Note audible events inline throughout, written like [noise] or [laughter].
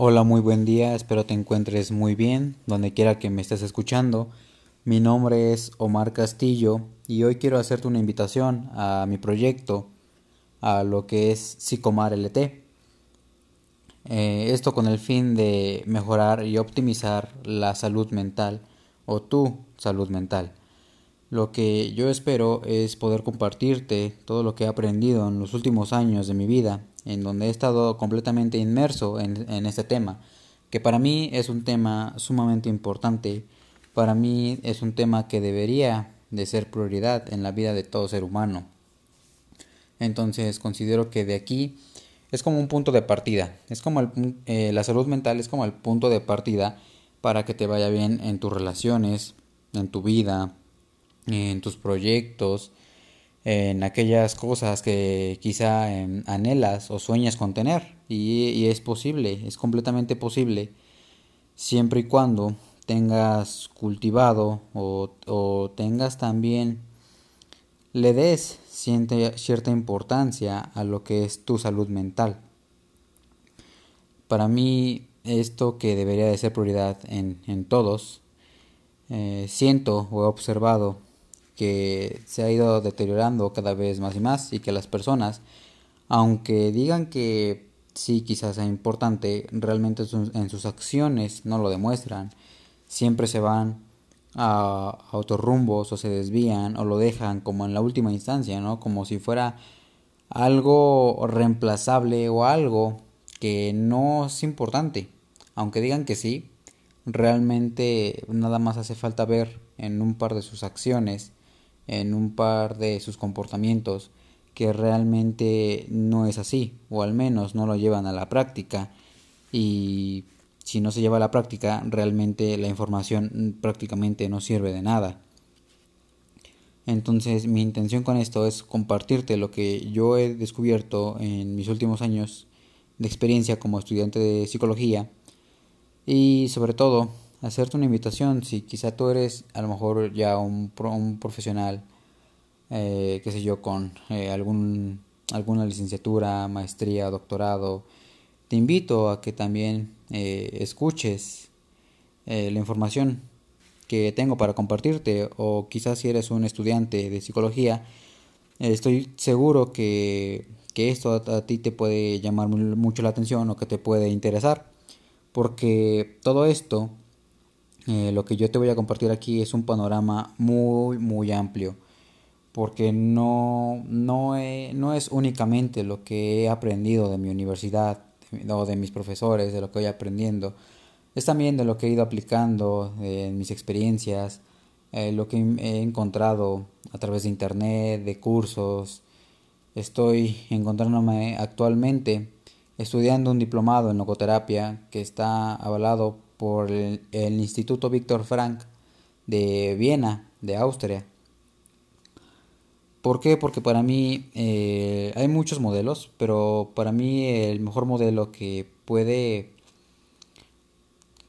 Hola, muy buen día, espero te encuentres muy bien, donde quiera que me estés escuchando. Mi nombre es Omar Castillo y hoy quiero hacerte una invitación a mi proyecto, a lo que es Psicomar LT. Eh, esto con el fin de mejorar y optimizar la salud mental o tu salud mental. Lo que yo espero es poder compartirte todo lo que he aprendido en los últimos años de mi vida, en donde he estado completamente inmerso en, este tema, que para mí es un tema sumamente importante, para mí es un tema que debería de ser prioridad en la vida de todo ser humano. Entonces considero que de aquí es como un punto de partida, es como eh, la salud mental es como el punto de partida para que te vaya bien en tus relaciones, en tu vida, en tus proyectos, en aquellas cosas que quizá em, anhelas o sueñas con tener. Y, es posible, es completamente posible, siempre y cuando tengas cultivado o, tengas también, le des cierta importancia a lo que es tu salud mental. Para mí, esto que debería de ser prioridad en, en todos, eh, siento o he observado que se ha ido deteriorando cada vez más y más y que las personas, aunque digan que sí quizás sea importante, realmente en sus acciones no lo demuestran. Siempre se van a, otros rumbos o se desvían o lo dejan como en la última instancia, ¿no? Como si fuera algo reemplazable o algo que no es importante. Aunque digan que sí, realmente nada más hace falta ver en un par de sus acciones en un par de sus comportamientos que realmente no es así, o al menos no lo llevan a la práctica. Y si no se lleva a la práctica, realmente la información prácticamente no sirve de nada. Entonces mi intención con esto es compartirte lo que yo he descubierto en mis últimos años de experiencia como estudiante de psicología y sobre todo hacerte una invitación. Si quizá tú eres a lo mejor ya un, un profesional, eh, qué sé yo, con eh, algún, alguna licenciatura, maestría, doctorado, te invito a que también eh, escuches la información que tengo para compartirte. O quizás si eres un estudiante de psicología, estoy seguro que, que esto a ti te puede llamar mucho la atención o que te puede interesar. Porque todo esto eh, lo que yo te voy a compartir aquí es un panorama muy, muy amplio, porque no, no, no es únicamente lo que he aprendido de mi universidad o de mis profesores, de lo que voy aprendiendo, es también de lo que he ido aplicando en mis experiencias, eh, lo que he encontrado a través de internet, de cursos. Estoy encontrándome actualmente estudiando un diplomado en logoterapia que está avalado por el, Instituto Víctor Frank de Viena, de Austria. ¿Por qué? Porque para mí eh, hay muchos modelos, pero para mí el mejor modelo que puede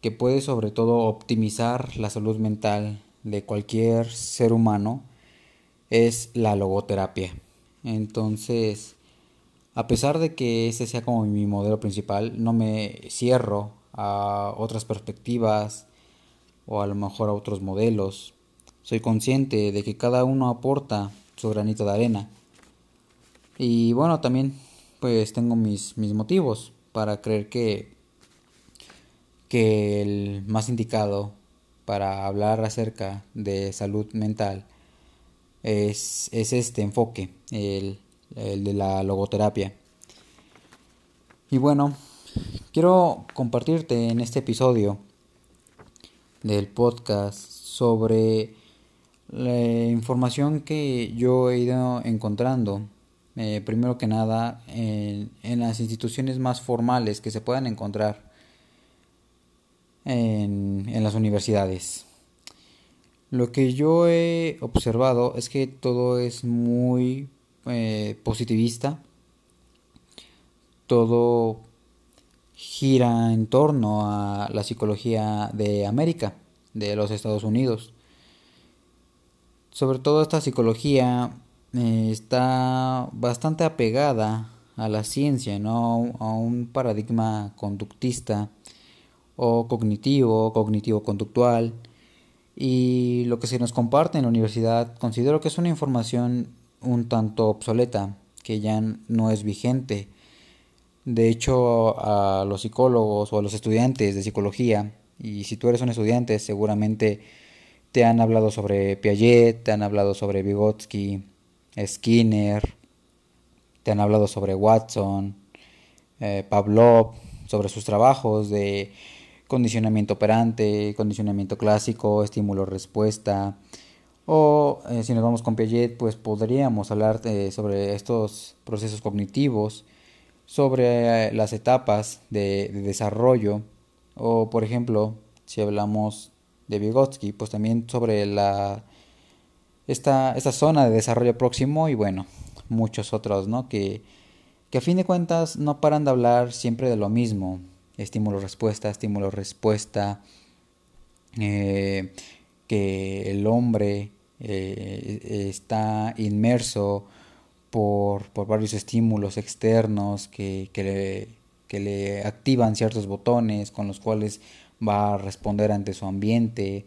que puede sobre todo optimizar la salud mental de cualquier ser humano es la logoterapia. Entonces, a pesar de que ese sea como mi modelo principal, no me cierro a otras perspectivas o a lo mejor a otros modelos. Soy consciente de que cada uno aporta su granito de arena. Y bueno, también pues tengo mis, mis motivos para creer que, que el más indicado para hablar acerca de salud mental es, es este enfoque, el, el de la logoterapia. Y bueno, Quiero compartirte en este episodio del podcast sobre la información que yo he ido encontrando, eh, primero que nada, en, las instituciones más formales que se puedan encontrar en, las universidades. Lo que yo he observado es que todo es muy eh, positivista, todo gira en torno a la psicología de América, de los Estados Unidos. Sobre todo esta psicología eh, está bastante apegada a la ciencia, no a un paradigma conductista o cognitivo, cognitivo-conductual. Y lo que se nos comparte en la universidad considero que es una información un tanto obsoleta, que ya no es vigente. De hecho, a los psicólogos o a los estudiantes de psicología, y si tú eres un estudiante, seguramente te han hablado sobre Piaget, te han hablado sobre Vygotsky, Skinner, te han hablado sobre Watson, eh, Pavlov, sobre sus trabajos de condicionamiento operante, condicionamiento clásico, estímulo-respuesta. O eh, si nos vamos con Piaget, pues podríamos hablar eh, sobre estos procesos cognitivos, sobre las etapas de, desarrollo, o por ejemplo, si hablamos de Vygotsky, pues también sobre la esta, esta zona de desarrollo próximo y bueno, muchos otros, ¿no? Que, que a fin de cuentas no paran de hablar siempre de lo mismo, estímulo-respuesta, estímulo-respuesta, eh, que el hombre eh, está inmerso por, por, varios estímulos externos que, que, le, que, le, activan ciertos botones con los cuales va a responder ante su ambiente.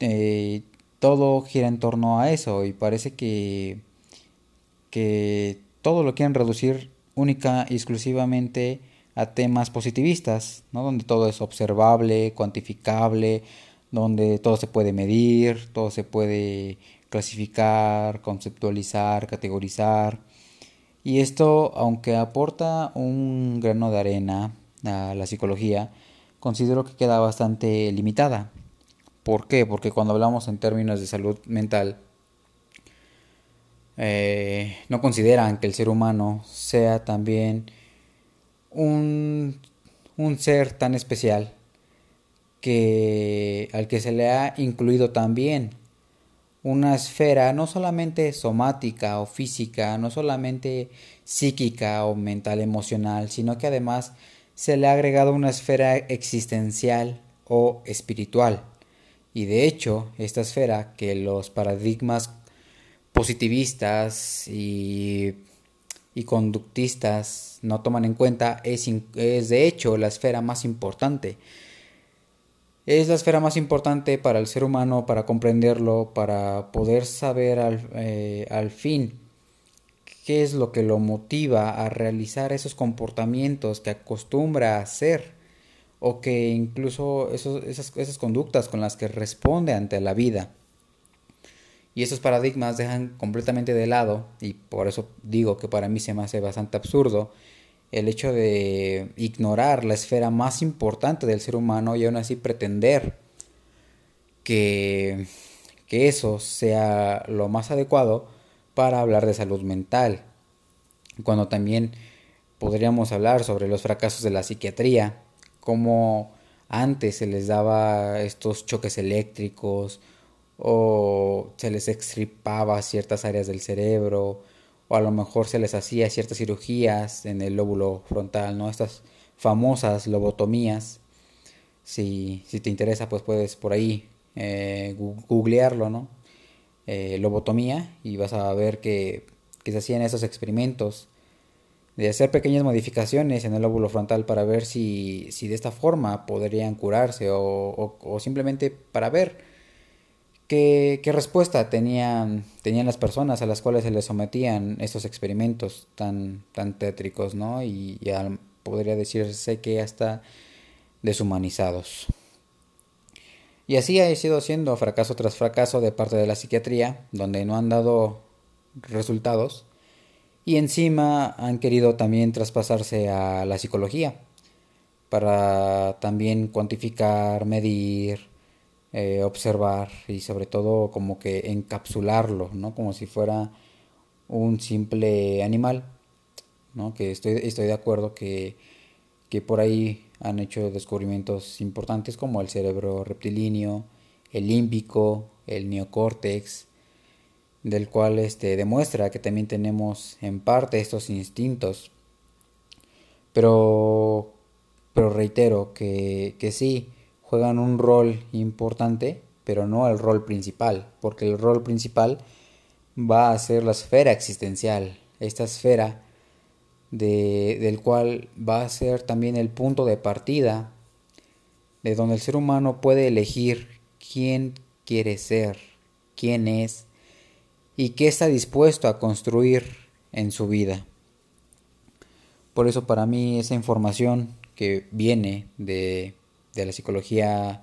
Eh, todo gira en torno a eso y parece que, que todo lo quieren reducir única y exclusivamente a temas positivistas, ¿no? donde todo es observable, cuantificable, donde todo se puede medir, todo se puede clasificar, conceptualizar, categorizar. Y esto, aunque aporta un grano de arena a la psicología, considero que queda bastante limitada. ¿Por qué? Porque cuando hablamos en términos de salud mental, eh, no consideran que el ser humano sea también un, un ser tan especial que al que se le ha incluido también una esfera no solamente somática o física, no solamente psíquica o mental emocional, sino que además se le ha agregado una esfera existencial o espiritual. Y de hecho, esta esfera que los paradigmas positivistas y, y conductistas no toman en cuenta es, es de hecho la esfera más importante es la esfera más importante para el ser humano, para comprenderlo, para poder saber al, eh, al, fin qué es lo que lo motiva a realizar esos comportamientos que acostumbra a hacer o que incluso esas, esas conductas con las que responde ante la vida. Y esos paradigmas dejan completamente de lado, y por eso digo que para mí se me hace bastante absurdo, el hecho de ignorar la esfera más importante del ser humano y aún así pretender que, que eso sea lo más adecuado para hablar de salud mental. Cuando también podríamos hablar sobre los fracasos de la psiquiatría, como antes se les daba estos choques eléctricos o se les extripaba ciertas áreas del cerebro o a lo mejor se les hacía ciertas cirugías en el lóbulo frontal, ¿no? Estas famosas lobotomías. Si, si te interesa, pues puedes por ahí eh, googlearlo, ¿no? Eh, lobotomía y vas a ver que, que se hacían esos experimentos de hacer pequeñas modificaciones en el lóbulo frontal para ver si, si de esta forma podrían curarse o, o simplemente para ver ¿Qué, respuesta tenían, tenían las personas a las cuales se les sometían estos experimentos tan, tan tétricos, ¿no? Y ya podría decirse que hasta deshumanizados. Y así ha sido siendo fracaso tras fracaso de parte de la psiquiatría, donde no han dado resultados, y encima han querido también traspasarse a la psicología, para también cuantificar, medir, eh, observar y sobre todo como que encapsularlo, ¿no? Como si fuera un simple animal, ¿no? Que estoy, estoy de acuerdo que, que por ahí han hecho descubrimientos importantes como el cerebro reptilíneo, el límbico, el neocórtex, del cual este, demuestra que también tenemos en parte estos instintos. Pero, pero reitero que, que sí, juegan un rol importante, pero no el rol principal, porque el rol principal va a ser la esfera existencial, esta esfera de, del cual va a ser también el punto de partida de donde el ser humano puede elegir quién quiere ser, quién es y qué está dispuesto a construir en su vida. Por eso para mí esa información que viene de, de la psicología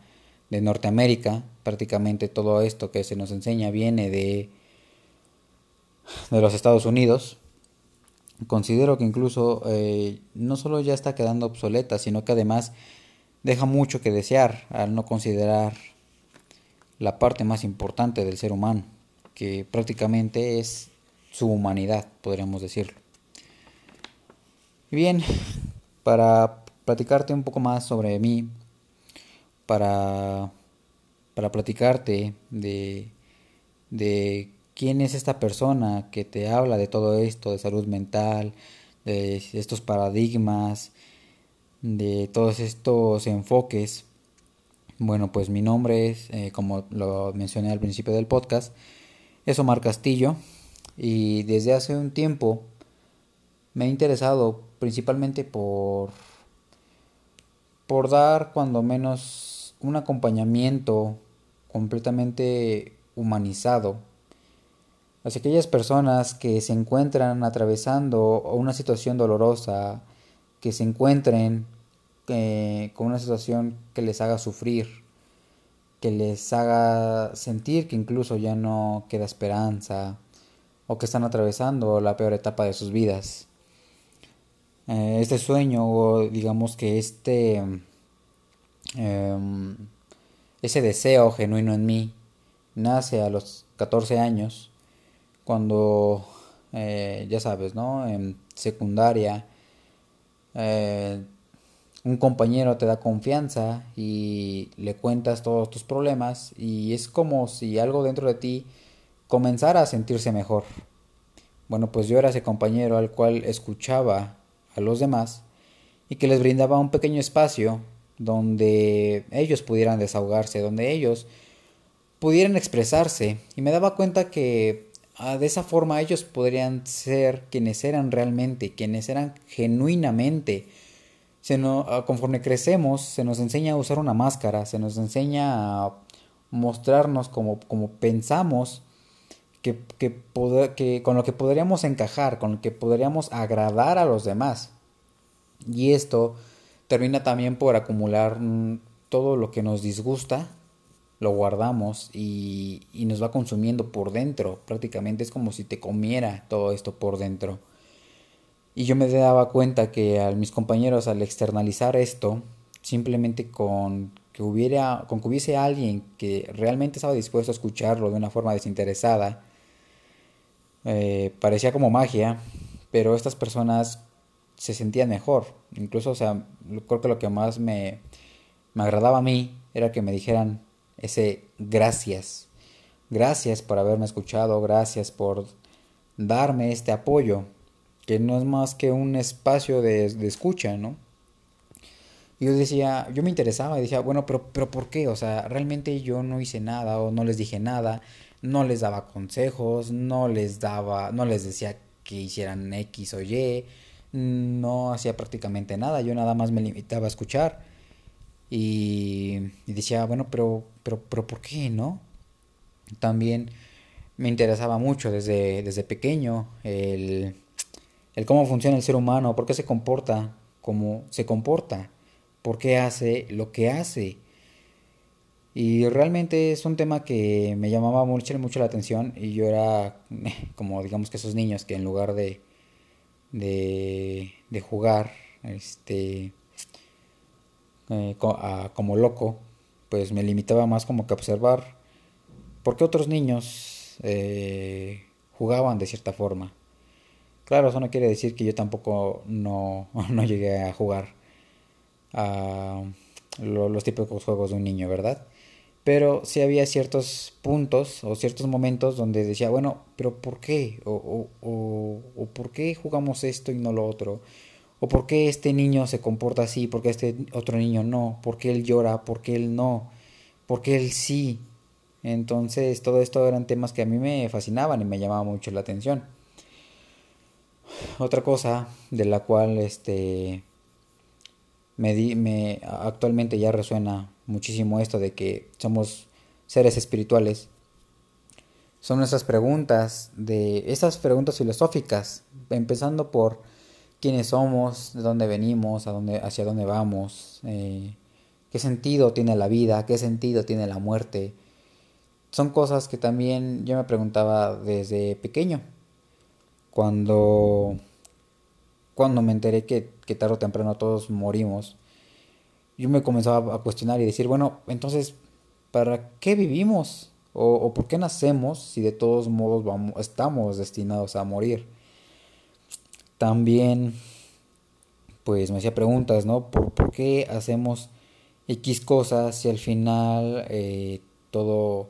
de Norteamérica, prácticamente todo esto que se nos enseña viene de, de los Estados Unidos, considero que incluso eh, no solo ya está quedando obsoleta, sino que además deja mucho que desear al no considerar la parte más importante del ser humano, que prácticamente es su humanidad, podríamos decirlo. Bien, para platicarte un poco más sobre mí, para, para platicarte de, de quién es esta persona que te habla de todo esto, de salud mental, de estos paradigmas, de todos estos enfoques. Bueno, pues mi nombre es, eh, como lo mencioné al principio del podcast, es Omar Castillo y desde hace un tiempo me he interesado principalmente por por dar cuando menos un acompañamiento completamente humanizado hacia aquellas personas que se encuentran atravesando una situación dolorosa, que se encuentren eh, con una situación que les haga sufrir, que les haga sentir que incluso ya no queda esperanza o que están atravesando la peor etapa de sus vidas. Eh, este sueño o digamos que este em, ese deseo genuino en mí nace a los 14 años cuando eh, ya sabes, ¿no? En secundaria eh, un compañero te da confianza y le cuentas todos tus problemas y es como si algo dentro de ti comenzara a sentirse mejor. Bueno, pues yo era ese compañero al cual escuchaba a los demás y que les brindaba un pequeño espacio donde ellos pudieran desahogarse, donde ellos pudieran expresarse y me daba cuenta que ah, de esa forma ellos podrían ser quienes eran realmente, quienes eran genuinamente. Se ah, conforme crecemos, se nos enseña a usar una máscara, se nos enseña a mostrarnos como, como pensamos que, que, con lo que podríamos encajar, con lo que podríamos agradar a los demás. Y esto termina también por acumular mm, todo lo que nos disgusta, lo guardamos y, nos va consumiendo por dentro. Prácticamente es como si te comiera todo esto por dentro. Y yo me daba cuenta que a mis compañeros al externalizar esto, simplemente con que hubiera, con que hubiese alguien que realmente estaba dispuesto a escucharlo de una forma desinteresada, eh, parecía como magia, pero estas personas se sentían mejor. Incluso, o sea, creo que lo que más me, me agradaba a mí era que me dijeran ese gracias. Gracias por haberme escuchado, gracias por darme este apoyo, que no es más que un espacio de, de escucha, ¿no? Y yo decía, yo me interesaba y decía, bueno, pero, pero ¿por qué? O sea, realmente yo no hice nada o no les dije nada no les daba consejos, no les daba, no les decía que hicieran X o Y, no hacía prácticamente nada, yo nada más me limitaba a escuchar. Y, decía, bueno, pero, pero, pero ¿por qué no? También me interesaba mucho desde, desde pequeño el, el cómo funciona el ser humano, por qué se comporta como se comporta, por qué hace lo que hace. Y realmente es un tema que me llamaba mucho, mucho la atención y yo era [laughs] como digamos que esos niños que en lugar de, de, de jugar este, eh, como loco, pues me limitaba más como que a observar por qué otros niños eh, jugaban de cierta forma. Claro, eso no quiere decir que yo tampoco no, [laughs] no llegué a jugar a los típicos juegos de un niño, ¿verdad? Pero sí había ciertos puntos o ciertos momentos donde decía, bueno, pero ¿por qué? O, o, o, ¿por qué jugamos esto y no lo otro? ¿O por qué este niño se comporta así? ¿Por qué este otro niño no? ¿Por qué él llora? ¿Por qué él no? ¿Por qué él sí? Entonces todo esto eran temas que a mí me fascinaban y me llamaban mucho la atención. Otra cosa de la cual este me, me actualmente ya resuena muchísimo esto de que somos seres espirituales. Son nuestras preguntas de esas preguntas filosóficas empezando por quiénes somos de dónde venimos a dónde hacia dónde vamos eh, qué sentido tiene la vida qué sentido tiene la muerte. Son cosas que también yo me preguntaba desde pequeño cuando cuando me enteré que, que tarde o temprano todos morimos yo me comenzaba a cuestionar y decir, bueno, entonces, ¿para qué vivimos? ¿O, por qué nacemos si de todos modos vamos, estamos destinados a morir? También, pues me hacía preguntas, ¿no? ¿Por, qué hacemos X cosas si al final eh, todo,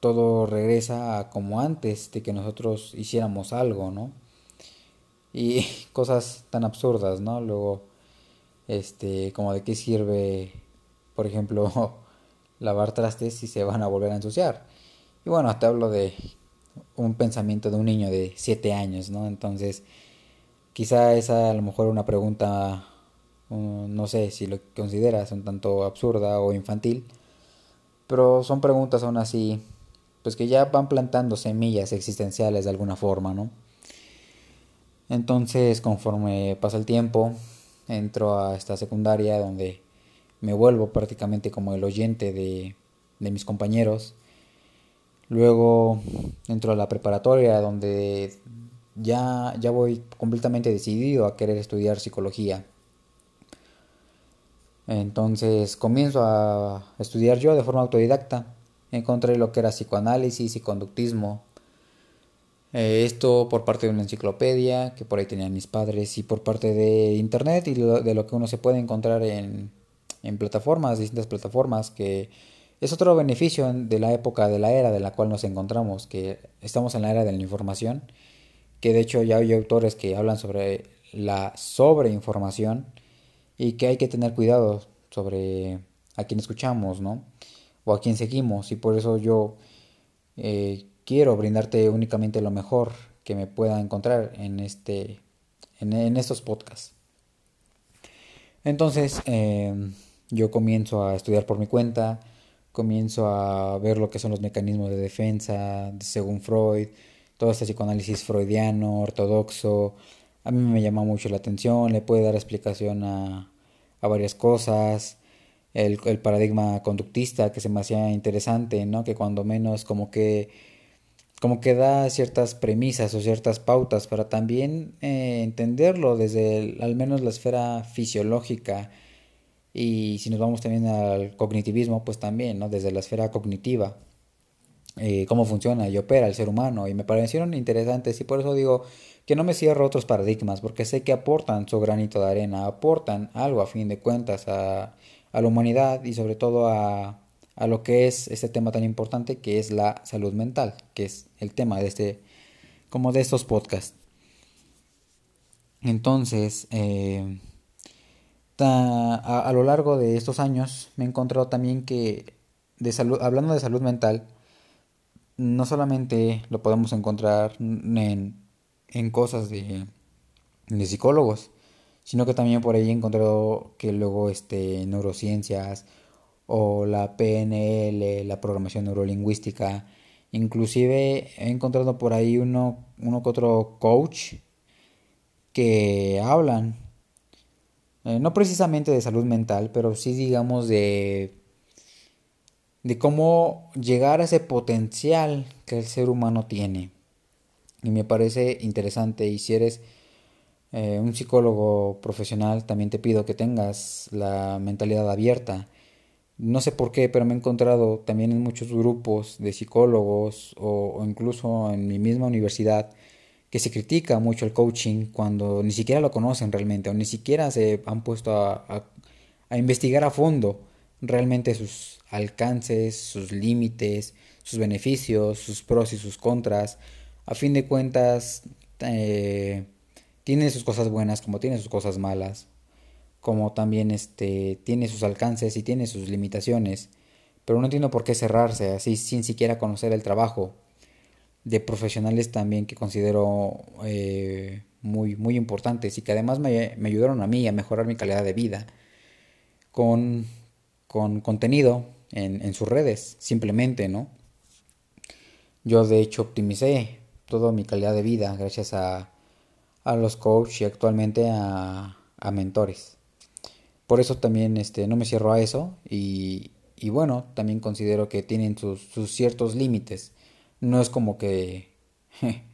todo regresa a como antes de que nosotros hiciéramos algo, ¿no? Y [laughs] cosas tan absurdas, ¿no? Luego este, como de qué sirve, por ejemplo, [laughs] lavar trastes si se van a volver a ensuciar. Y bueno, te hablo de un pensamiento de un niño de 7 años, ¿no? Entonces, quizá esa a lo mejor una pregunta, no sé si lo consideras un tanto absurda o infantil, pero son preguntas aún así, pues que ya van plantando semillas existenciales de alguna forma, ¿no? Entonces, conforme pasa el tiempo, entro a esta secundaria donde me vuelvo prácticamente como el oyente de, mis compañeros. Luego entro a la preparatoria donde ya, ya voy completamente decidido a querer estudiar psicología. Entonces comienzo a estudiar yo de forma autodidacta. Encontré lo que era psicoanálisis y conductismo. Eh, esto por parte de una enciclopedia que por ahí tenían mis padres y por parte de internet y de lo que uno se puede encontrar en, en plataformas, distintas plataformas, que es otro beneficio de la época, de la era de la cual nos encontramos, que estamos en la era de la información, que de hecho ya hay autores que hablan sobre la sobreinformación y que hay que tener cuidado sobre a quién escuchamos, ¿no? O a quién seguimos y por eso yo eh, quiero brindarte únicamente lo mejor que me pueda encontrar en, este, en, estos podcasts. Entonces, em, yo comienzo a estudiar por mi cuenta, comienzo a ver lo que son los mecanismos de defensa, según Freud, todo este psicoanálisis freudiano, ortodoxo. A mí me llama mucho la atención, le puede dar explicación a, varias cosas. El, el, paradigma conductista que se me hacía interesante, ¿no? Que cuando menos como que como que da ciertas premisas o ciertas pautas para también eh, entenderlo desde al menos la esfera fisiológica. Y si nos vamos también al cognitivismo pues también no desde la esfera cognitiva eh, cómo funciona y opera el ser humano. Y me parecieron interesantes y por eso digo que no me cierro otros paradigmas porque sé que aportan su granito de arena aportan algo a fin de cuentas a, a la humanidad y sobre todo a a lo que es este tema tan importante que es la salud mental, que es el tema de este, como de estos podcasts. Entonces, eh, a, lo largo de estos años me he encontrado también que, de salud, hablando de salud mental, no solamente lo podemos encontrar en, en cosas de, de psicólogos, sino que también por ahí he encontrado que luego este, neurociencias o la PNL, la programación neurolingüística. Inclusive he encontrado por ahí uno, uno que otro coach que hablan, eh, no precisamente de salud mental, pero sí digamos de, de cómo llegar a ese potencial que el ser humano tiene. Y me parece interesante y si eres eh, un psicólogo profesional también te pido que tengas la mentalidad abierta no sé por qué, pero me he encontrado también en muchos grupos de psicólogos o, incluso en mi misma universidad que se critica mucho el coaching cuando ni siquiera lo conocen realmente o ni siquiera se han puesto a, a, investigar a fondo realmente sus alcances, sus límites, sus beneficios, sus pros y sus contras. A fin de cuentas, eh, tiene sus cosas buenas como tiene sus cosas malas como también este, tiene sus alcances y tiene sus limitaciones, pero no entiendo por qué cerrarse así sin siquiera conocer el trabajo de profesionales también que considero eh, muy, muy importantes y que además me, ayudaron a mí a mejorar mi calidad de vida con, con contenido en, en sus redes, simplemente, ¿no? Yo de hecho optimicé toda mi calidad de vida gracias a, a los coaches y actualmente a, a, mentores. Por eso también este, no me cierro a eso y, y bueno, también considero que tienen sus, sus ciertos límites. No es como que [laughs]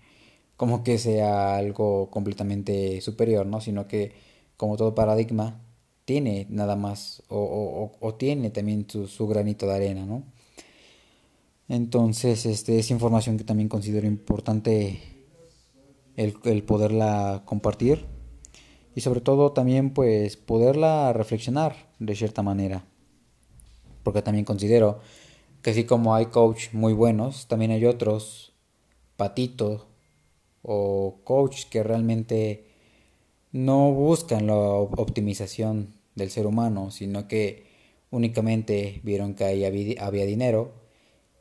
como que sea algo completamente superior, ¿no? Sino que como todo paradigma tiene nada más o, o, tiene también su, su, granito de arena, ¿no? Entonces, este, es información que también considero importante el, el poderla compartir y sobre todo también pues poderla reflexionar de cierta manera porque también considero que así como hay coach muy buenos, también hay otros patitos o coach que realmente no buscan la optimización del ser humano, sino que únicamente vieron que ahí había dinero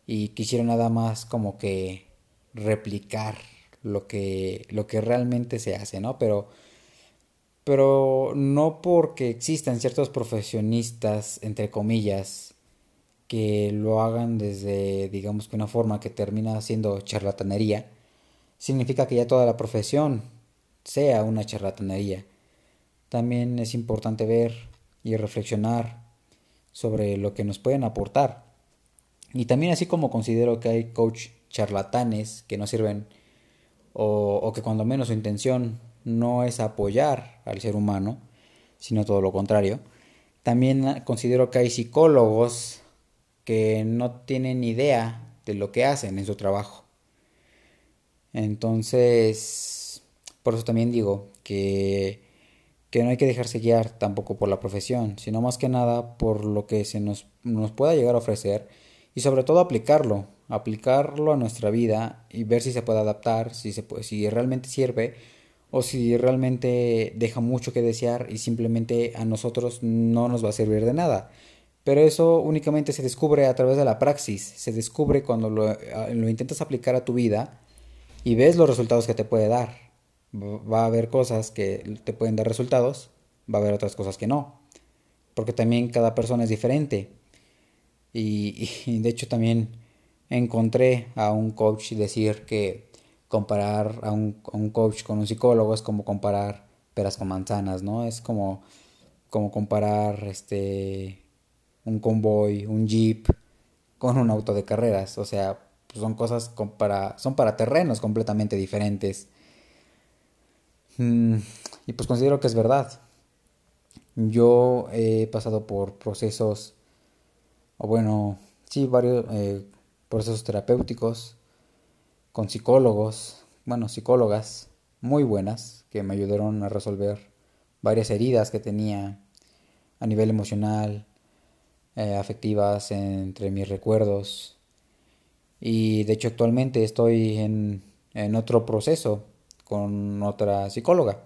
y quisieron nada más como que replicar lo que lo que realmente se hace, ¿no? Pero pero no porque existan ciertos profesionistas entre comillas que lo hagan desde, digamos que una forma que termina siendo charlatanería, significa que ya toda la profesión sea una charlatanería. También es importante ver y reflexionar sobre lo que nos pueden aportar. Y también así como considero que hay coach charlatanes que no sirven o, o que cuando menos su intención no es apoyar al ser humano, sino todo lo contrario, también considero que hay psicólogos que no tienen idea de lo que hacen en su trabajo. Entonces, por eso también digo que, que no hay que dejarse guiar tampoco por la profesión, sino más que nada por lo que se nos, nos pueda llegar a ofrecer y sobre todo aplicarlo, aplicarlo a nuestra vida y ver si se puede adaptar, si, se si realmente sirve o si realmente deja mucho que desear y simplemente a nosotros no nos va a servir de nada. Pero eso únicamente se descubre a través de la praxis, se descubre cuando lo, intentas aplicar a tu vida y ves los resultados que te puede dar. Va a haber cosas que te pueden dar resultados, va a haber otras cosas que no, porque también cada persona es diferente. Y, [laughs] y de hecho también encontré a un coach decir que comparar a un, a un coach con un psicólogo es como comparar peras con manzanas, ¿no? Es como, como comparar este un convoy, un jeep con un auto de carreras. O sea, pues son cosas para, son para terrenos completamente diferentes. Mm, y pues considero que es verdad. Yo he pasado por procesos, o bueno, sí, varios eh, procesos terapéuticos con psicólogos, bueno, psicólogas muy buenas que me ayudaron a resolver varias heridas que tenía a nivel emocional, eh, afectivas entre mis recuerdos. Y de hecho actualmente estoy en, otro proceso con otra psicóloga,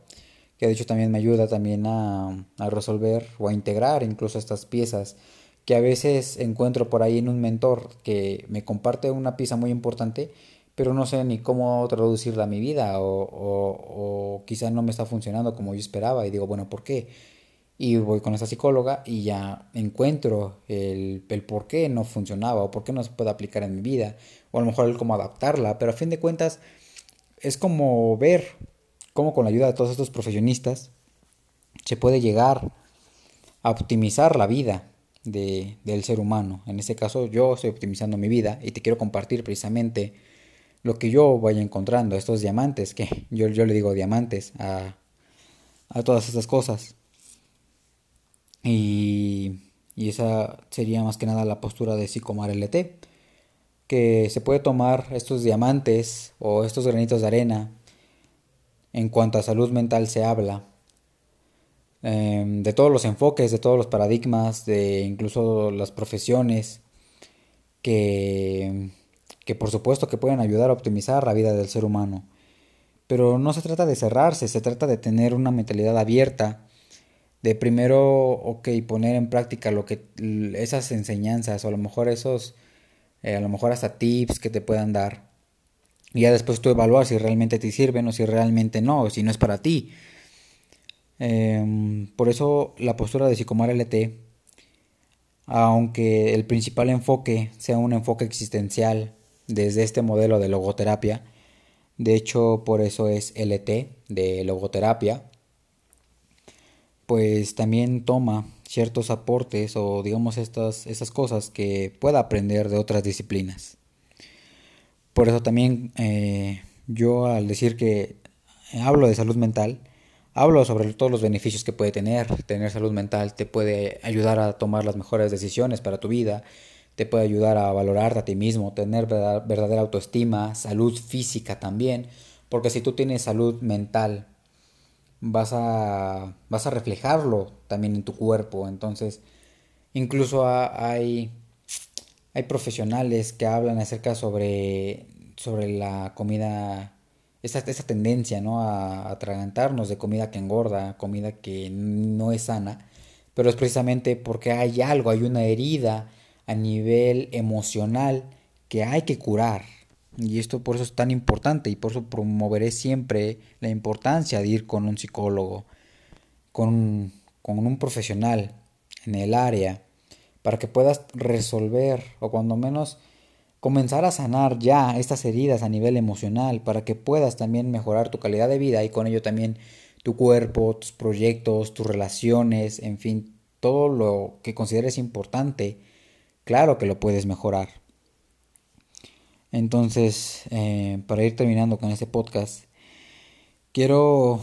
que de hecho también me ayuda también a, a resolver o a integrar incluso estas piezas que a veces encuentro por ahí en un mentor que me comparte una pieza muy importante, pero no sé ni cómo traducirla a mi vida o, o, o quizá no me está funcionando como yo esperaba y digo, bueno, ¿por qué? y voy con esa psicóloga y ya encuentro el, el por qué no funcionaba o por qué no se puede aplicar en mi vida o a lo mejor el cómo adaptarla, pero a fin de cuentas es como ver cómo con la ayuda de todos estos profesionistas se puede llegar a optimizar la vida de, del ser humano. En este caso yo estoy optimizando mi vida y te quiero compartir precisamente lo que yo vaya encontrando, estos diamantes, que yo, yo le digo diamantes a, a todas estas cosas. Y, y esa sería más que nada la postura de Psicomar LT, que se puede tomar estos diamantes o estos granitos de arena en cuanto a salud mental se habla, eh, de todos los enfoques, de todos los paradigmas, de incluso las profesiones, que, que por supuesto que pueden ayudar a optimizar la vida del ser humano. Pero no se trata de cerrarse, se trata de tener una mentalidad abierta de primero, ok, poner en práctica lo que esas enseñanzas o a lo mejor esos, eh, a lo mejor hasta tips que te puedan dar. Y ya después tú evaluar si realmente te sirven o si realmente no, o si no es para ti. Em, por eso la postura de Psicomar LT, aunque el principal enfoque sea un enfoque existencial desde este modelo de logoterapia, de hecho por eso es LT de logoterapia, pues también toma ciertos aportes o digamos estas, cosas que pueda aprender de otras disciplinas. Por eso también eh, yo al decir que hablo de salud mental, hablo sobre todos los beneficios que puede tener. Tener salud mental te puede ayudar a tomar las mejores decisiones para tu vida, te puede ayudar a valorarte a ti mismo, tener verdadera autoestima, salud física también, porque si tú tienes salud mental, vas a, vas a reflejarlo también en tu cuerpo. Entonces, incluso hay hay profesionales que hablan acerca sobre, sobre la comida, esa, esa tendencia ¿no? a atragantarnos de comida que engorda, comida que no es sana, pero es precisamente porque hay algo, hay una herida a nivel emocional que hay que curar. Y esto por eso es tan importante y por eso promoveré siempre la importancia de ir con un psicólogo, con, con un profesional en el área para que puedas resolver o cuando menos comenzar a sanar ya estas heridas a nivel emocional, para que puedas también mejorar tu calidad de vida y con ello también tu cuerpo, tus proyectos, tus relaciones, en fin, todo lo que consideres importante, claro que lo puedes mejorar. Entonces, eh, para ir terminando con este podcast, quiero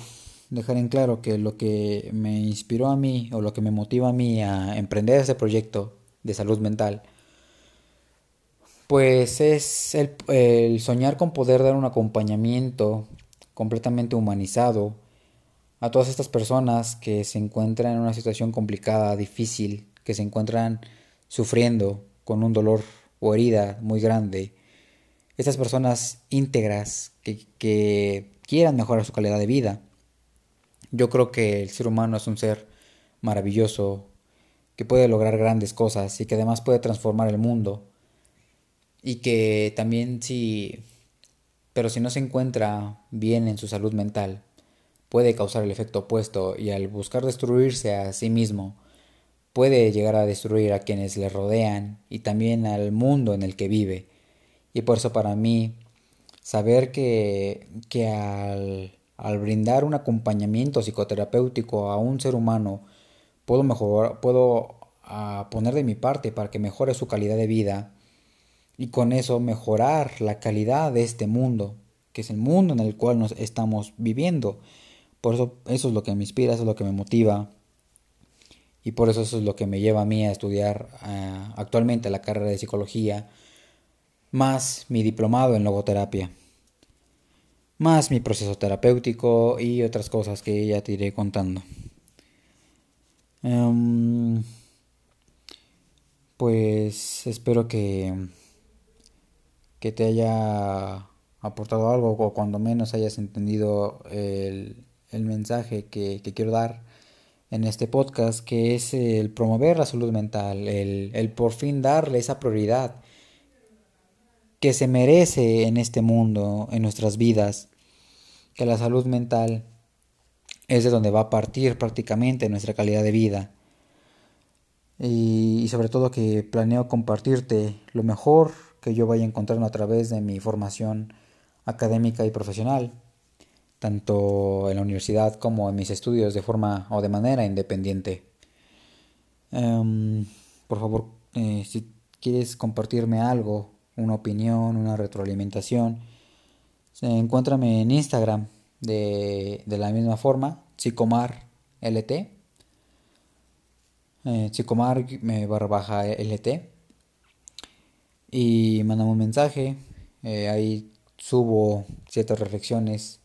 dejar en claro que lo que me inspiró a mí o lo que me motiva a mí a emprender ese proyecto de salud mental, pues es el, soñar con poder dar un acompañamiento completamente humanizado a todas estas personas que se encuentran en una situación complicada, difícil, que se encuentran sufriendo con un dolor o herida muy grande. Estas personas íntegras que, que quieran mejorar su calidad de vida. Yo creo que el ser humano es un ser maravilloso, que puede lograr grandes cosas y que además puede transformar el mundo. Y que también si... pero si no se encuentra bien en su salud mental, puede causar el efecto opuesto y al buscar destruirse a sí mismo, puede llegar a destruir a quienes le rodean y también al mundo en el que vive. Y por eso para mí, saber que, que al al brindar un acompañamiento psicoterapéutico a un ser humano, puedo mejorar, puedo ah, poner de mi parte para que mejore su calidad de vida y con eso mejorar la calidad de este mundo, que es el mundo en el cual nos estamos viviendo. Por eso eso es lo que me inspira, eso es lo que me motiva y por eso eso es lo que me lleva a mí a estudiar ah, actualmente la carrera de psicología más mi diplomado en logoterapia más mi proceso terapéutico y otras cosas que ya te iré contando. Em, pues espero que, que te haya aportado algo o cuando menos hayas entendido el, mensaje que, quiero dar en este podcast, que es el promover la salud mental, el, el por fin darle esa prioridad que se merece en este mundo, en nuestras vidas, que la salud mental es de donde va a partir prácticamente nuestra calidad de vida. Y, sobre todo que planeo compartirte lo mejor que yo vaya encontrando a través de mi formación académica y profesional, tanto en la universidad como en mis estudios de forma o de manera independiente. Em, por favor, eh, si quieres compartirme algo una opinión, una retroalimentación, encuéntrame en Instagram de, la misma forma, Psicomar LT, eh, Psicomar barra baja LT, y mandame un mensaje, eh, ahí subo ciertas reflexiones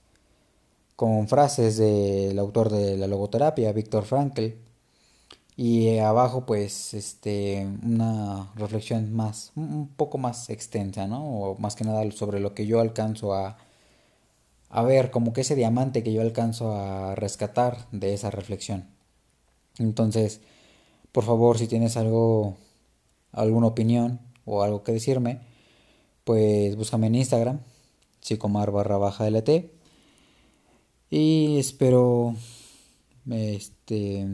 con frases del autor de la logoterapia, Víctor Frankl, y abajo pues este una reflexión más un poco más extensa no o más que nada sobre lo que yo alcanzo a a ver como que ese diamante que yo alcanzo a rescatar de esa reflexión. Entonces por favor si tienes algo alguna opinión o algo que decirme pues búscame en Instagram psicomar barra baja LT. Y espero este,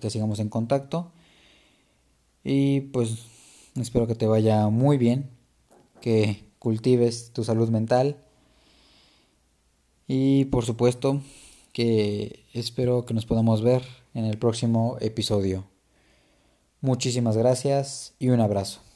que sigamos en contacto. Y pues espero que te vaya muy bien, que cultives tu salud mental. Y por supuesto que espero que nos podamos ver en el próximo episodio. Muchísimas gracias y un abrazo.